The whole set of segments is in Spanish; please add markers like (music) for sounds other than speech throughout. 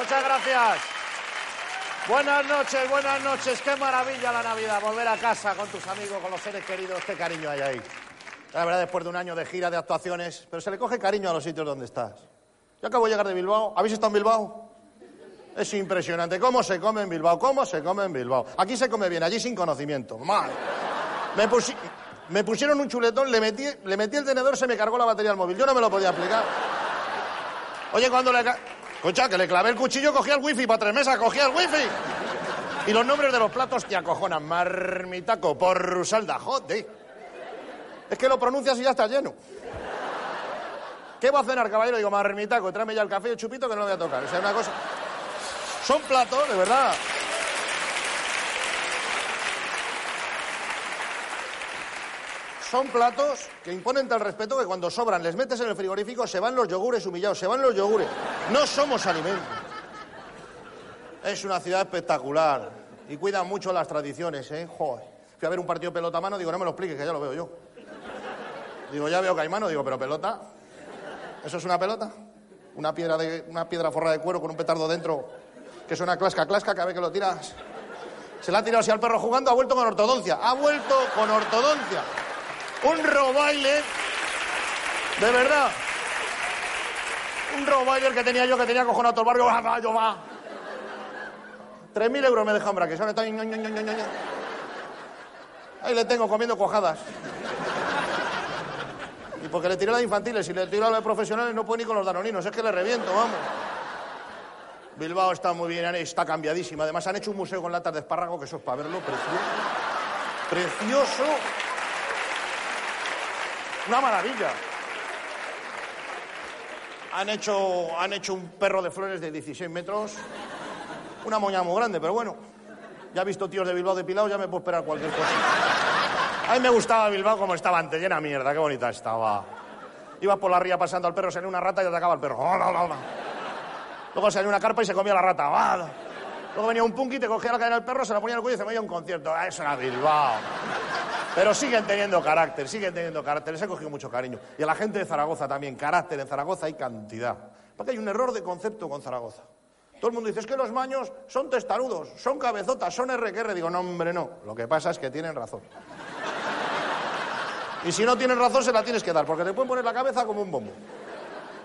Muchas gracias. Buenas noches, buenas noches. Qué maravilla la Navidad. Volver a casa con tus amigos, con los seres queridos. Qué cariño hay ahí. La verdad, después de un año de gira, de actuaciones, pero se le coge cariño a los sitios donde estás. Yo acabo de llegar de Bilbao. ¿Habéis estado en Bilbao? Es impresionante. ¿Cómo se come en Bilbao? ¿Cómo se come en Bilbao? Aquí se come bien, allí sin conocimiento. Mal. Me, pusi- me pusieron un chuletón, le metí, le el tenedor, se me cargó la batería al móvil. Yo no me lo podía aplicar. Oye, cuando le... Escucha, que le clavé el cuchillo, cogía el wifi para tres mesas, cogía el wifi. Y los nombres de los platos te acojonan. Marmitaco, porrusalda, joder. Es que lo pronuncias y ya está lleno. ¿Qué va a cenar, caballero? Digo, marmitaco, tráeme ya el café y el chupito que no lo voy a tocar. O sea, una cosa... Son platos, de verdad. Son platos que imponen tal respeto que cuando sobran, les metes en el frigorífico, se van los yogures humillados, se van los yogures. No somos alimentos. Es una ciudad espectacular y cuidan mucho las tradiciones, ¿eh? Joder. Fui a ver un partido pelota a mano, digo, no me lo expliques, que ya lo veo yo. Digo, ya veo que hay mano, digo, pero pelota. ¿Eso es una pelota? Una piedra, de, una piedra forrada de cuero con un petardo dentro, que suena clasca, clasca, cada vez que lo tiras. Se la ha tirado así al perro jugando, ha vuelto con ortodoncia. Ha vuelto con ortodoncia. Un robaile. De verdad. Un robaile que tenía yo, que tenía cojonado todo el barrio. Va, va, yo va. Euros me deja hombre, que son ño. Ahí le tengo comiendo cojadas. Y porque le tiré la de infantiles y le tiré la de profesionales no puedo ni con los danoninos, es que le reviento, vamos. Bilbao está muy bien, está cambiadísima. Además han hecho un museo con latas de espárrago, que eso es para verlo, precioso. Precioso. Una maravilla. Han hecho, han hecho un perro de flores de 16 metros. Una moña muy grande, pero bueno. Ya he visto tíos de Bilbao depilados, ya me puedo esperar cualquier cosa. A mí me gustaba Bilbao como estaba antes, llena mierda, qué bonita estaba. Iba por la ría pasando al perro, salía una rata y atacaba al perro. (laughs) Luego salía una carpa y se comía la rata. Luego venía un punky, te cogía la cadena del perro, se la ponía el cuello y se me iba a un concierto. Ah, Eso era Bilbao. Pero siguen teniendo carácter, siguen teniendo carácter. Les he cogido mucho cariño. Y a la gente de Zaragoza también, carácter. En Zaragoza hay cantidad. Porque hay un error de concepto con Zaragoza. Todo el mundo dice, es que los maños son testarudos, son cabezotas, son RQR. Digo, no, hombre, no. Lo que pasa es que tienen razón. Y si no tienen razón, se la tienes que dar, porque te pueden poner la cabeza como un bombo.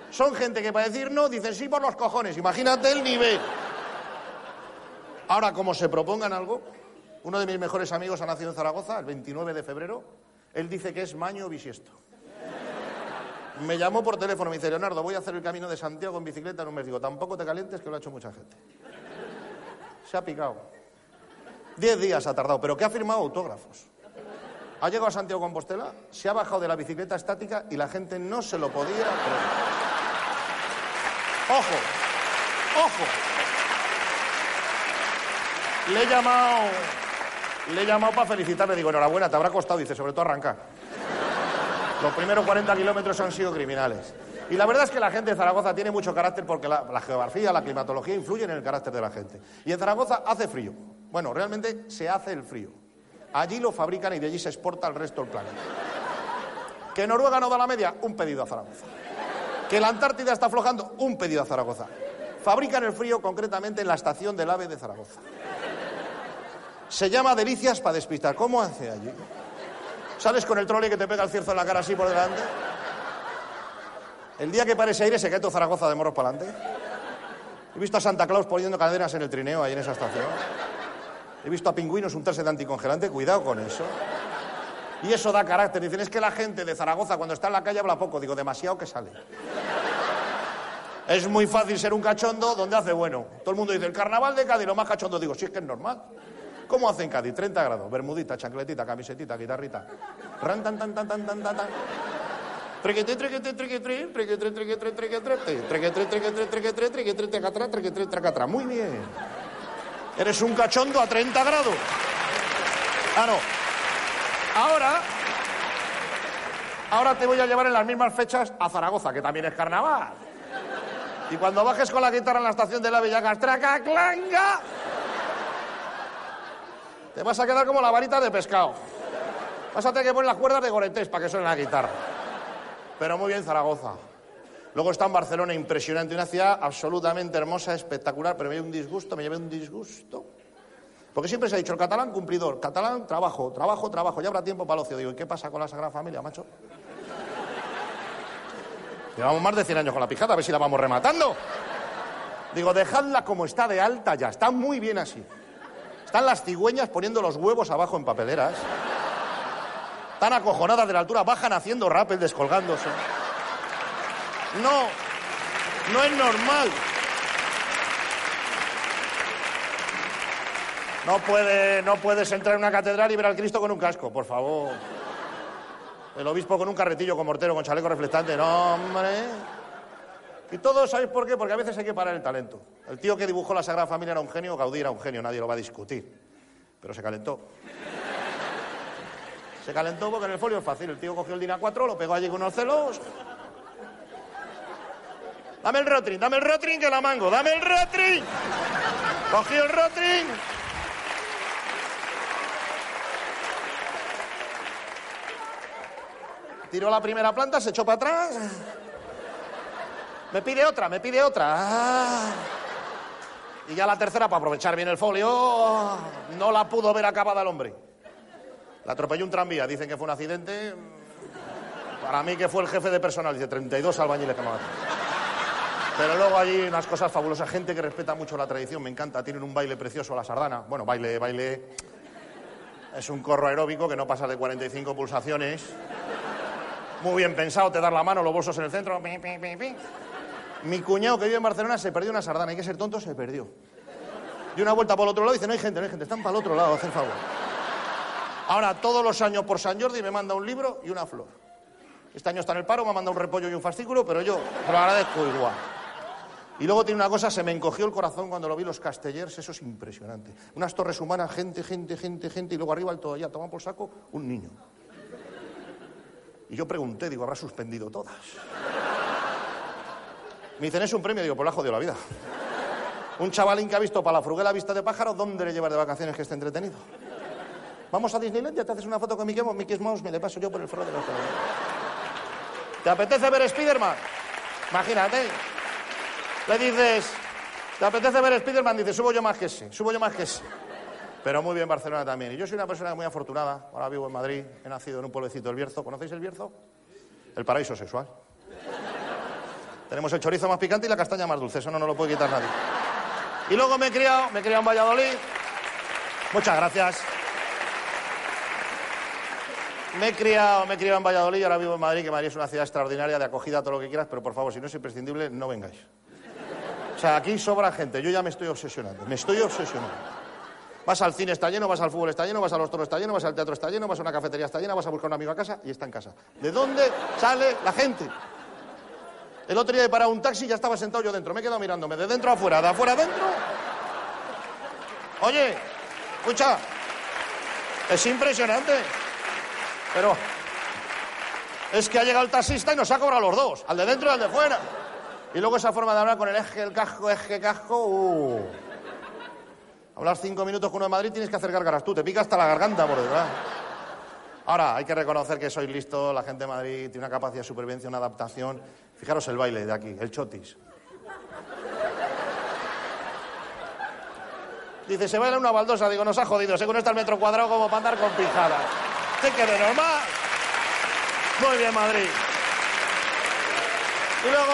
Son gente que para decir no, dicen sí por los cojones. Imagínate el nivel. Ahora, como se propongan algo, uno de mis mejores amigos ha nacido en Zaragoza el 29 de febrero. Él dice que es maño bisiesto. Me llamó por teléfono, me dice, Leonardo, voy a hacer el camino de Santiago en bicicleta en un mes. Digo, tampoco te calientes, que lo ha hecho mucha gente. Se ha picado. Diez días ha tardado, pero que ha firmado autógrafos. Ha llegado a Santiago Compostela, se ha bajado de la bicicleta estática y la gente no se lo podía creer. Ojo, ojo. Le he llamado, le he llamado para felicitarle. Digo, enhorabuena, te habrá costado, dice, sobre todo arrancar. Los primeros 40 kilómetros han sido criminales. Y la verdad es que la gente de Zaragoza tiene mucho carácter porque la, la geografía, la climatología influyen en el carácter de la gente. Y en Zaragoza hace frío. Bueno, realmente se hace el frío. Allí lo fabrican y de allí se exporta al resto del planeta. Que Noruega no da la media, un pedido a Zaragoza. Que la Antártida está aflojando, un pedido a Zaragoza. Fabrican el frío concretamente en la estación del AVE de Zaragoza. Se llama Delicias para despistar. ¿Cómo hace allí? ¿Sales con el trole que te pega el cierzo en la cara así por delante? El día que pare ese aire se cae todo Zaragoza de morros para adelante. He visto a Santa Claus poniendo cadenas en el trineo ahí en esa estación. He visto a pingüinos untarse de anticongelante. Cuidado con eso. Y eso da carácter. Dicen, es que la gente de Zaragoza cuando está en la calle habla poco. Digo, demasiado que sale. Es muy fácil ser un cachondo donde hace bueno. Todo el mundo dice, el carnaval de Cádiz, lo más cachondo. Digo, sí, es que es normal. ¿Cómo hacen Cádiz? 30 grados, bermudita, chancletita, camisetita, guitarrita. Ran, tan, tan, tan, tan, tan, tan, tan. Muy bien. Eres un cachondo a 30 grados. Ah, no. Ahora, ahora te voy a llevar en las mismas fechas a Zaragoza, que también es carnaval. Y cuando bajes con la guitarra en la estación de la Villacastraca, ¡claanga! Te vas a quedar como la varita de pescado. Vas a tener que poner las cuerdas de goretés para que suene la guitarra. Pero muy bien Zaragoza. Luego está en Barcelona, impresionante, una ciudad absolutamente hermosa, espectacular, pero me llevé un disgusto, me llevé un disgusto. Porque siempre se ha dicho, el catalán cumplidor, catalán trabajo, trabajo, trabajo, ya habrá tiempo para el ocio. Digo, ¿y qué pasa con la Sagrada Familia, macho? Llevamos más de 100 años con la pijada, a ver si la vamos rematando. Digo, dejadla como está de alta ya, está muy bien así. Están las cigüeñas poniendo los huevos abajo en papeleras. Tan acojonadas de la altura, bajan haciendo rappel descolgándose. No, no es normal. No, puede, no puedes entrar en una catedral y ver al Cristo con un casco, por favor. El obispo con un carretillo con mortero, con chaleco reflectante. No, hombre. Y todo, ¿sabéis por qué? Porque a veces hay que parar el talento. El tío que dibujó la Sagrada Familia era un genio, Gaudí era un genio, nadie lo va a discutir. Pero se calentó. Se calentó porque en el folio es fácil. El tío cogió el DINA 4, lo pegó allí con unos celos. Dame el rotring, dame el rotring que la mango, dame el rotring. Cogió el rotring. Tiró la primera planta, se echó para atrás. Me pide otra, me pide otra. Ah. Y ya la tercera, para aprovechar bien el folio, no la pudo ver acabada el hombre. La atropelló un tranvía, dicen que fue un accidente. Para mí que fue el jefe de personal, dice 32 albañiles que me Pero luego hay unas cosas fabulosas, gente que respeta mucho la tradición, me encanta, tienen un baile precioso la sardana. Bueno, baile, baile. Es un corro aeróbico que no pasa de 45 pulsaciones. Muy bien pensado, te dar la mano, los bolsos en el centro. Mi cuñado que vive en Barcelona se perdió una sardana, hay que ser tonto, se perdió. Y una vuelta por el otro lado y dice, no hay gente, no hay gente, están para el otro lado, hacen favor. Ahora, todos los años por San Jordi me manda un libro y una flor. Este año está en el paro, me ha mandado un repollo y un fascículo, pero yo lo agradezco igual. Y luego tiene una cosa, se me encogió el corazón cuando lo vi los castellers, eso es impresionante. Unas torres humanas, gente, gente, gente, gente, y luego arriba el todo ya, toma por saco, un niño. Y yo pregunté, digo, ¿habrá suspendido todas? Me dicen, es un premio, digo, por la jodido la vida. Un chavalín que ha visto para la fruguela vista de pájaros, ¿dónde le llevar de vacaciones que esté entretenido? Vamos a Disneylandia, te haces una foto con Mickey Mouse, Mickey Mouse me le paso yo por el forro de los ¿Te apetece ver Spiderman? Imagínate. Le dices, ¿te apetece ver Spiderman? Dice, subo yo más que ese, subo yo más que ese. Pero muy bien Barcelona también. Y yo soy una persona muy afortunada. Ahora vivo en Madrid, he nacido en un pueblecito del Bierzo. ¿Conocéis el Bierzo? El paraíso sexual. Tenemos el chorizo más picante y la castaña más dulce. Eso no nos lo puede quitar nadie. Y luego me he criado, me he criado en Valladolid. Muchas gracias. Me he, criado, me he criado en Valladolid y ahora vivo en Madrid, que Madrid es una ciudad extraordinaria de acogida, todo lo que quieras, pero por favor, si no es imprescindible, no vengáis. O sea, aquí sobra gente, yo ya me estoy obsesionando, me estoy obsesionando. Vas al cine, está lleno, vas al fútbol, está lleno, vas a los toros, está lleno, vas al teatro, está lleno, vas a una cafetería, está llena, vas a buscar un amigo a casa y está en casa. ¿De dónde sale la gente? El otro día he parado un taxi y ya estaba sentado yo dentro. Me he quedado mirándome, de dentro a afuera, de afuera adentro. Oye, escucha, es impresionante. Pero es que ha llegado el taxista y nos ha cobrado los dos, al de dentro y al de fuera. Y luego esa forma de hablar con el eje, el casco, eje, casco. Uh. Hablar cinco minutos con uno de Madrid tienes que hacer gárgaras tú, te pica hasta la garganta por detrás. Ahora, hay que reconocer que soy listo, la gente de Madrid tiene una capacidad de supervivencia, una adaptación. Fijaros el baile de aquí, el chotis. Dice, se baila una baldosa. Digo, nos ha jodido, según está el metro cuadrado como para andar con pijada que de normal. Muy bien, Madrid. Y luego,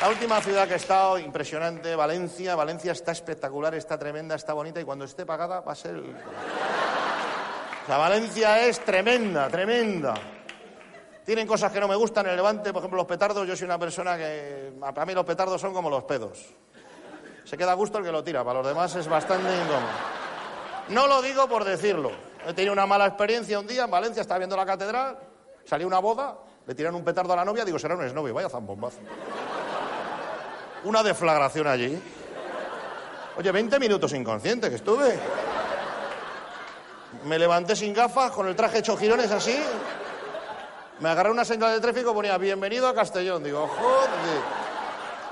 la última ciudad que he estado, impresionante, Valencia. Valencia está espectacular, está tremenda, está bonita y cuando esté pagada va a ser... Sea, Valencia es tremenda, tremenda. Tienen cosas que no me gustan el Levante, por ejemplo, los petardos. Yo soy una persona que... Para mí los petardos son como los pedos. Se queda a gusto el que lo tira, para los demás es bastante incómodo. No lo digo por decirlo. He tenido una mala experiencia un día en Valencia, estaba viendo la catedral, salió una boda, le tiran un petardo a la novia, digo, será un exnovio, vaya zambombazo. Una deflagración allí. Oye, 20 minutos inconsciente que estuve. Me levanté sin gafas, con el traje hecho girones así. Me agarré una señal de tráfico, ponía bienvenido a Castellón. Digo, joder,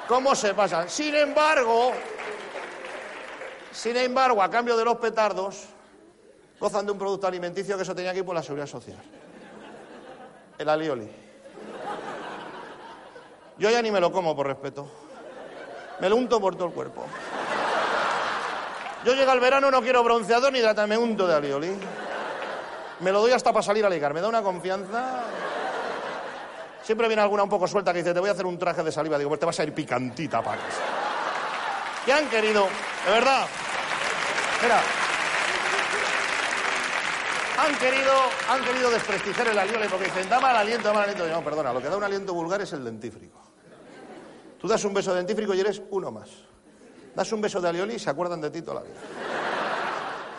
¿cómo se pasa? Sin embargo, sin embargo, a cambio de los petardos, gozan de un producto alimenticio que eso tenía aquí por la seguridad social. El alioli. Yo ya ni me lo como por respeto. Me lo unto por todo el cuerpo. Yo llega el verano, no quiero bronceador ni hidrata, me unto de alioli. Me lo doy hasta para salir a ligar, me da una confianza. Siempre viene alguna un poco suelta que dice, te voy a hacer un traje de saliva. Digo, pues te vas a ir picantita para. ¿Qué han querido? De verdad. Mira. Han querido, han querido desprestigiar el alioli porque dicen, da mal aliento, da mal aliento. No, perdona, lo que da un aliento vulgar es el dentífrico. Tú das un beso de dentífrico y eres uno más. Das un beso de alioli y se acuerdan de ti toda la vida.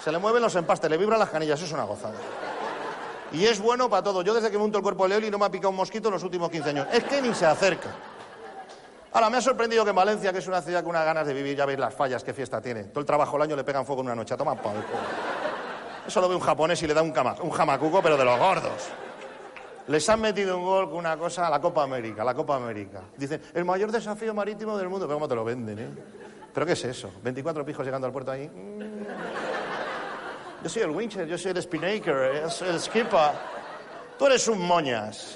Se le mueven los empastes, le vibran las canillas, es una gozada. Y es bueno para todo. Yo desde que me unto el cuerpo de alioli no me ha picado un mosquito en los últimos 15 años. Es que ni se acerca. Ahora, me ha sorprendido que en Valencia, que es una ciudad con unas ganas de vivir, ya veis las fallas, qué fiesta tiene. Todo el trabajo al año le pegan fuego en una noche. Toma pal. Eso lo ve un japonés y le da un, un jamacuco, pero de los gordos. Les han metido un gol con una cosa a la Copa América, la Copa América. Dicen, el mayor desafío marítimo del mundo. ¿cómo te lo venden, eh? ¿Pero qué es eso? ¿24 pijos llegando al puerto ahí? Yo soy el wincher, yo soy el spinnaker, el skipper. Tú eres un moñas.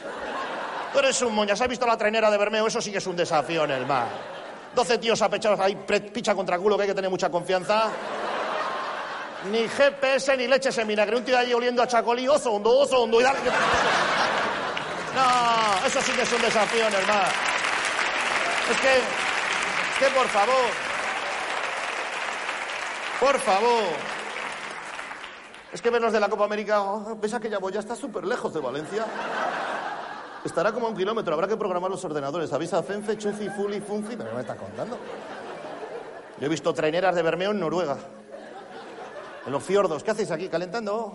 Tú eres un moñas. ¿Has visto la trainera de Bermeo? Eso sí que es un desafío en el mar. 12 tíos apechados ahí, picha contra culo, que hay que tener mucha confianza. Ni GPS ni leche en. Un tío allí oliendo a chacolí, oso hondo, oso hondo. No, eso sí que es un desafío en el mar. Es que, es que por favor, por favor. Es que vernos de la Copa América, oh, ves aquella boya, está súper lejos de Valencia. Estará como a un kilómetro, habrá que programar los ordenadores. Avisa Fenfe, Chufi, Fuli, Funfi, pero me estás contando. Yo he visto traineras de Bermeo en Noruega. En los fiordos. ¿Qué hacéis aquí? ¿Calentando?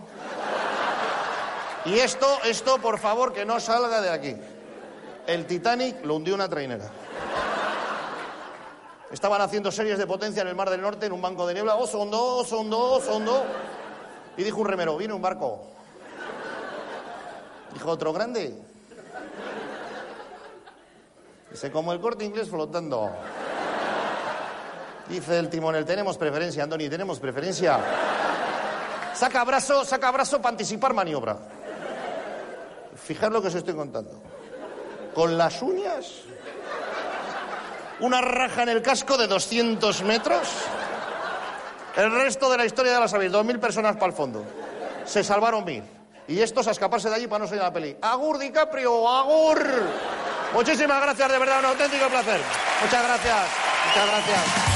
Y esto, esto, por favor, que no salga de aquí. El Titanic lo hundió una trainera. Estaban haciendo series de potencia en el Mar del Norte en un banco de niebla. Oh, son dos, son dos, son dos. Y dijo un remero, viene un barco. Dijo otro grande. Dice, como el corte inglés flotando. Dice el timonel, tenemos preferencia, Andoni, tenemos preferencia. Saca brazo, saca brazo para anticipar maniobra. Fijar lo que os estoy contando. Con las uñas, una raja en el casco de 200 metros. El resto de la historia ya la sabéis, 2.000 personas para el fondo. Se salvaron mil. Y estos a escaparse de allí para no salir a la peli. Agur DiCaprio, agur. Muchísimas gracias, de verdad, un auténtico placer. Muchas gracias, muchas gracias.